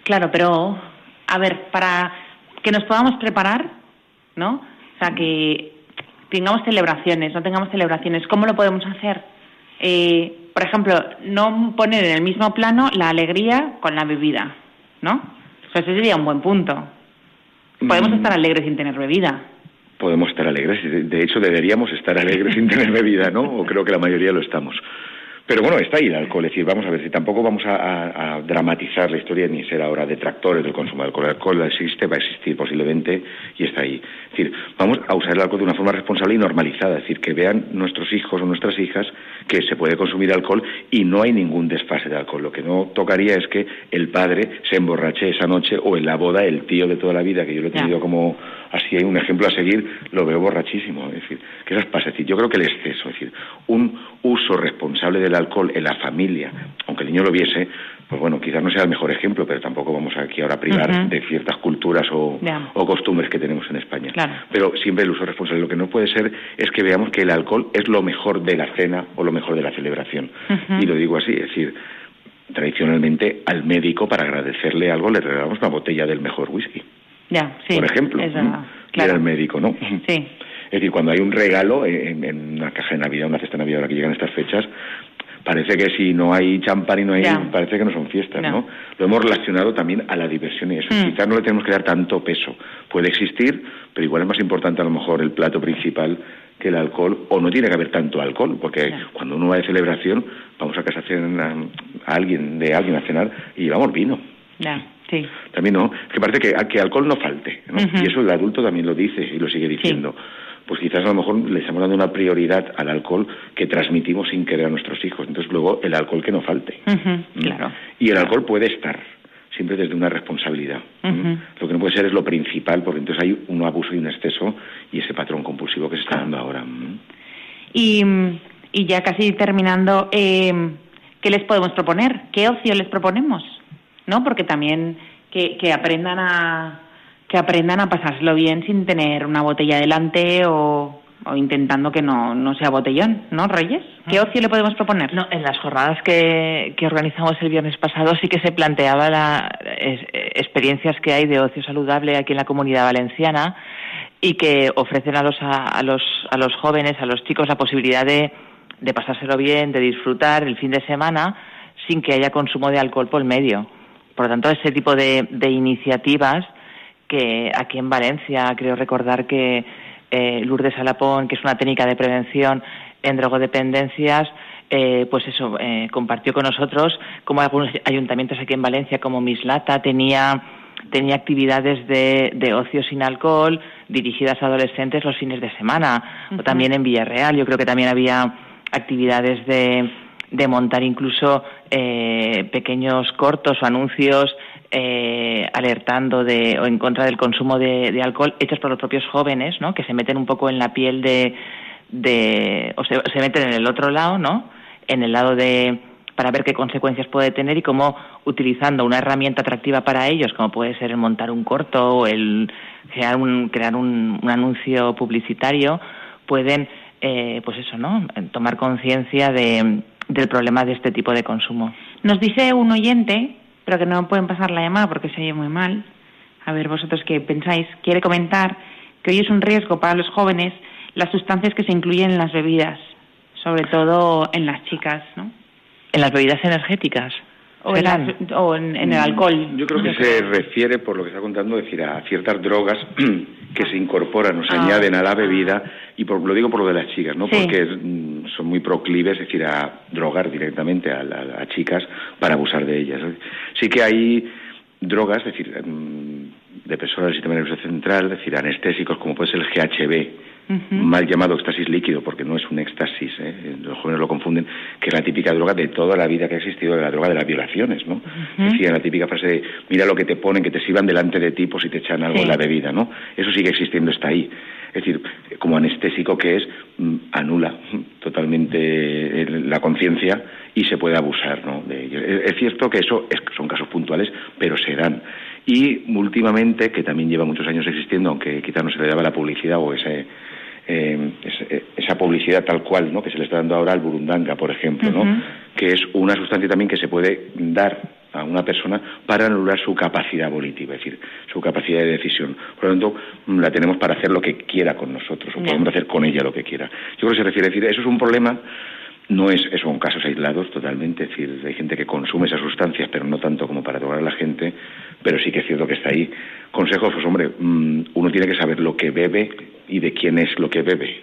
Claro, pero, a ver, para que nos podamos preparar, ¿no? O sea, que tengamos celebraciones, no tengamos celebraciones. ¿Cómo lo podemos hacer? Eh, por ejemplo, no poner en el mismo plano la alegría con la bebida, ¿no? O sea, ese sería un buen punto. Podemos mm. estar alegres sin tener bebida. Podemos estar alegres, de hecho deberíamos estar alegres sin tener bebida, ¿no? O creo que la mayoría lo estamos. Pero bueno, está ahí el alcohol. Es decir, vamos a ver, si tampoco vamos a, dramatizar la historia ni ser ahora detractores del consumo de alcohol. El alcohol existe, va a existir posiblemente y está ahí. Es decir, vamos a usar el alcohol de una forma responsable y normalizada. Es decir, que vean nuestros hijos o nuestras hijas que se puede consumir alcohol y no hay ningún desfase de alcohol. Lo que no tocaría es que el padre se emborrache esa noche o en la boda el tío de toda la vida, que yo lo he tenido como así hay un ejemplo a seguir, lo veo borrachísimo. Es decir, que esas pasa. Es decir, yo creo que el exceso, es decir, un uso responsable del alcohol en la familia, aunque el niño lo viese, pues bueno, quizás no sea el mejor ejemplo, pero tampoco vamos aquí ahora a privar de ciertas culturas o, costumbres que tenemos en España. Pero siempre el uso responsable. Lo que no puede ser es que veamos que el alcohol es lo mejor de la cena o lo mejor de la celebración. Y lo digo así, es decir, tradicionalmente al médico para agradecerle algo le regalamos una botella del mejor whisky. Ya, sí, por ejemplo, claro. el médico, ¿no? Sí. Es decir, cuando hay un regalo en, una caja de Navidad, una cesta de Navidad, ahora que llegan estas fechas, parece que si no hay champán y no hay, parece que no son fiestas, no. Lo hemos relacionado también a la diversión y eso. Mm. Quizás no le tenemos que dar tanto peso. Puede existir, pero igual es más importante a lo mejor el plato principal que el alcohol, o no tiene que haber tanto alcohol, porque cuando uno va de celebración, vamos a casa a, alguien, de alguien a cenar y llevamos vino. Ya. Sí. También no, que parece que, que alcohol no falte, y eso el adulto también lo dice y lo sigue diciendo. Pues quizás a lo mejor le estamos dando una prioridad al alcohol que transmitimos sin querer a nuestros hijos. Entonces luego el alcohol que no falte. ¿Mm? claro. Y el alcohol puede estar, siempre desde una responsabilidad. Lo que no puede ser es lo principal, porque entonces hay un abuso y un exceso y ese patrón compulsivo que se está dando ahora. Y, y ya casi terminando, eh, ¿qué les podemos proponer? ¿Qué ocio les proponemos? ¿no? Porque también que, que aprendan a que aprendan a pasárselo bien sin tener una botella delante o, o intentando que no, no sea botellón, ¿no, Reyes? ¿Qué ocio le podemos proponer? No, en las jornadas que, que organizamos el viernes pasado sí que se planteaba las experiencias que hay de ocio saludable aquí en la comunidad valenciana y que ofrecen a los, a, los, a los jóvenes, a los chicos, la posibilidad de, de pasárselo bien, de disfrutar el fin de semana sin que haya consumo de alcohol por medio. Por lo tanto, ese tipo de, de iniciativas que aquí en Valencia creo recordar que eh, Lourdes Alapón, que es una técnica de prevención en drogodependencias, eh, pues eso, eh, compartió con nosotros como algunos ayuntamientos aquí en Valencia, como Mislata, tenía, tenía actividades de, de ocio sin alcohol dirigidas a adolescentes los fines de semana, o también en Villarreal, yo creo que también había actividades de, de montar incluso eh, pequeños cortos o anuncios eh, alertando de, o en contra del consumo de, de, alcohol hechos por los propios jóvenes, ¿no? Que se meten un poco en la piel de, de o se, se meten en el otro lado, ¿no? En el lado de para ver qué consecuencias puede tener y cómo utilizando una herramienta atractiva para ellos, como puede ser el montar un corto o el crear un, crear un, un anuncio publicitario, pueden, eh, pues eso, ¿no? Tomar conciencia de, del problema de este tipo de consumo. Nos dice un oyente, pero que no pueden pasar la llamada porque se oye muy mal. A ver, vosotros qué pensáis. Quiere comentar que hoy es un riesgo para los jóvenes las sustancias que se incluyen en las bebidas, sobre todo en las chicas, ¿no? En las bebidas energéticas. O, en, las, o en, en, el alcohol. Yo creo que se refiere, por lo que está contando, decir, a ciertas drogas que se incorporan o se ah. añaden a la bebida, y por, lo digo por lo de las chicas, ¿no? Sí. Porque mm, son muy proclives, es decir, a drogar directamente a, a, a, chicas para abusar de ellas. Sí que hay drogas, es decir, mm, depresoras del sistema nervioso central, es decir, anestésicos, como puede ser el GHB, Uh -huh. mal llamado éxtasis líquido, porque no es un éxtasis, ¿eh? los jóvenes lo confunden, que es la típica droga de toda la vida que ha existido, de la droga de las violaciones, ¿no? Uh -huh. La típica frase de, mira lo que te ponen, que te sirvan delante de ti, por si te echan algo sí. en la bebida, ¿no? Eso sigue existiendo, está ahí. Es decir, como anestésico que es, mm, anula totalmente la conciencia y se puede abusar, ¿no? De ello. Es cierto que eso es, son casos puntuales, pero se dan. Y últimamente, que también lleva muchos años existiendo, aunque quizás no se le daba la publicidad o ese eh, esa publicidad tal cual ¿no? que se le está dando ahora al burundanga, por ejemplo, ¿no? Uh -huh. que es una sustancia también que se puede dar a una persona para anular su capacidad volitiva, es decir, su capacidad de decisión. Por lo tanto, la tenemos para hacer lo que quiera con nosotros, o podemos hacer con ella lo que quiera. Yo creo que se refiere a decir, eso es un problema no es, son casos aislados totalmente, es decir, hay gente que consume esas sustancias, pero no tanto como para drogar a la gente, pero sí que es cierto que está ahí. Consejos, pues hombre, uno tiene que saber lo que bebe y de quién es lo que bebe,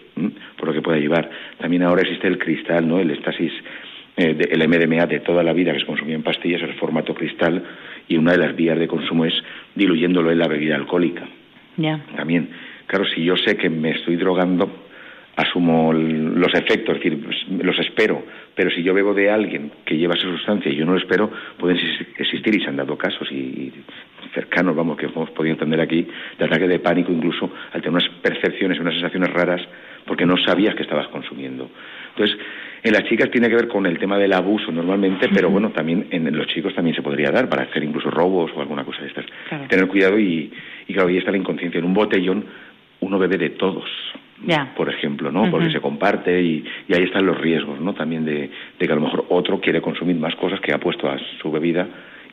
por lo que pueda llevar. También ahora existe el cristal, ¿no? El éxtasis, eh, de, el MDMA de toda la vida que se consumía en pastillas, el formato cristal, y una de las vías de consumo es diluyéndolo en la bebida alcohólica. Yeah. También, claro, si yo sé que me estoy drogando, asumo los efectos, es decir, los espero, pero si yo bebo de alguien que lleva esa sustancia y yo no lo espero, pueden existir y se han dado casos y cercanos, vamos, que hemos podido entender aquí, de ataque de pánico incluso al tener unas percepciones, unas sensaciones raras porque no sabías que estabas consumiendo. Entonces, en las chicas tiene que ver con el tema del abuso normalmente, pero bueno, también en los chicos también se podría dar para hacer incluso robos o alguna cosa de estas. Claro. Tener cuidado y, y claro, ahí está la inconsciencia. En un botellón uno bebe de todos yeah. por ejemplo, ¿no? Uh -huh. Porque se comparte y, y, ahí están los riesgos, ¿no? También de, de, que a lo mejor otro quiere consumir más cosas que ha puesto a su bebida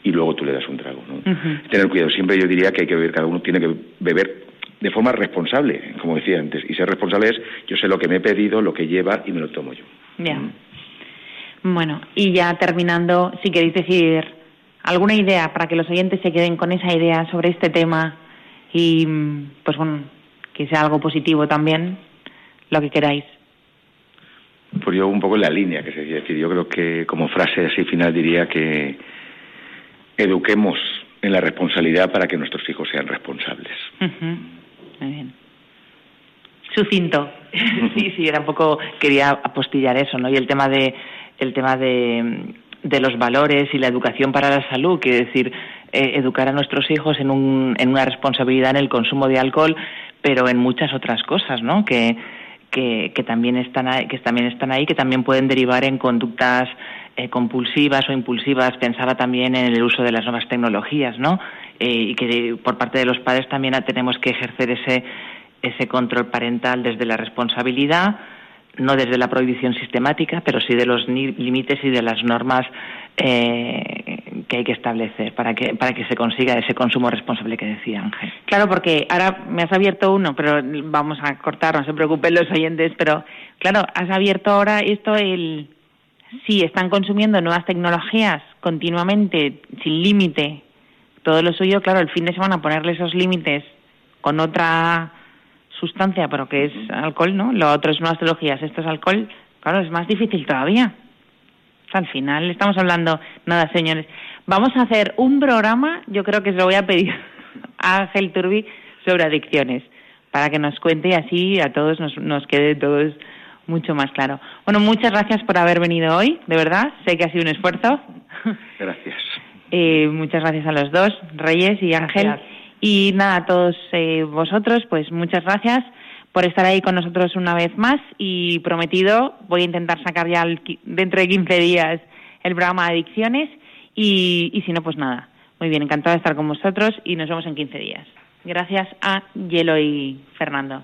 y luego tú le das un trago, ¿no? Uh -huh. Tener cuidado. Siempre yo diría que hay que beber, cada uno tiene que beber de forma responsable, como decía antes. Y ser responsable es, yo sé lo que me he pedido, lo que lleva y me lo tomo yo. Yeah. Mm. Bueno, y ya terminando, si queréis decir alguna idea para que los oyentes se queden con esa idea sobre este tema y, pues bueno, que sea algo positivo también, lo que queráis. Pues yo un poco en la línea que se decir, yo creo que como frase así final diría que eduquemos en la responsabilidad para que nuestros hijos sean responsables. Uh -huh. Muy bien. Sucinto. sí, sí, era un poco quería apostillar eso, ¿no? Y el tema de el tema de de los valores y la educación para la salud, quiere decir eh, educar a nuestros hijos en, un, en una responsabilidad en el consumo de alcohol, pero en muchas otras cosas, ¿no? Que, que, que, también están ahí, que también están ahí, que también pueden derivar en conductas eh, compulsivas o impulsivas. Pensaba también en el uso de las nuevas tecnologías, ¿no? y que por parte de los padres también tenemos que ejercer ese, ese control parental desde la responsabilidad, no desde la prohibición sistemática, pero sí de los límites y de las normas eh, que hay que establecer para que, para que se consiga ese consumo responsable que decía Ángel. Claro, porque ahora me has abierto uno, pero vamos a cortar, no se preocupen los oyentes, pero claro, has abierto ahora esto el si están consumiendo nuevas tecnologías continuamente, sin límite, todo lo suyo, claro, el fin de semana ponerle esos límites con otra sustancia, pero que es alcohol, ¿no? Lo otro es nuevas tecnologías, esto es alcohol, claro, es más difícil todavía. Al final estamos hablando, nada, señores. Vamos a hacer un programa, yo creo que se lo voy a pedir a Ángel Turbi sobre adicciones, para que nos cuente y así a todos nos, nos quede todos mucho más claro. Bueno, muchas gracias por haber venido hoy, de verdad. Sé que ha sido un esfuerzo. Gracias. Eh, muchas gracias a los dos, Reyes y Ángel. Y nada, a todos eh, vosotros, pues muchas gracias por estar ahí con nosotros una vez más y prometido, voy a intentar sacar ya dentro de 15 días el programa de adicciones y, y si no, pues nada. Muy bien, encantado de estar con vosotros y nos vemos en 15 días. Gracias a Yelo y Fernando.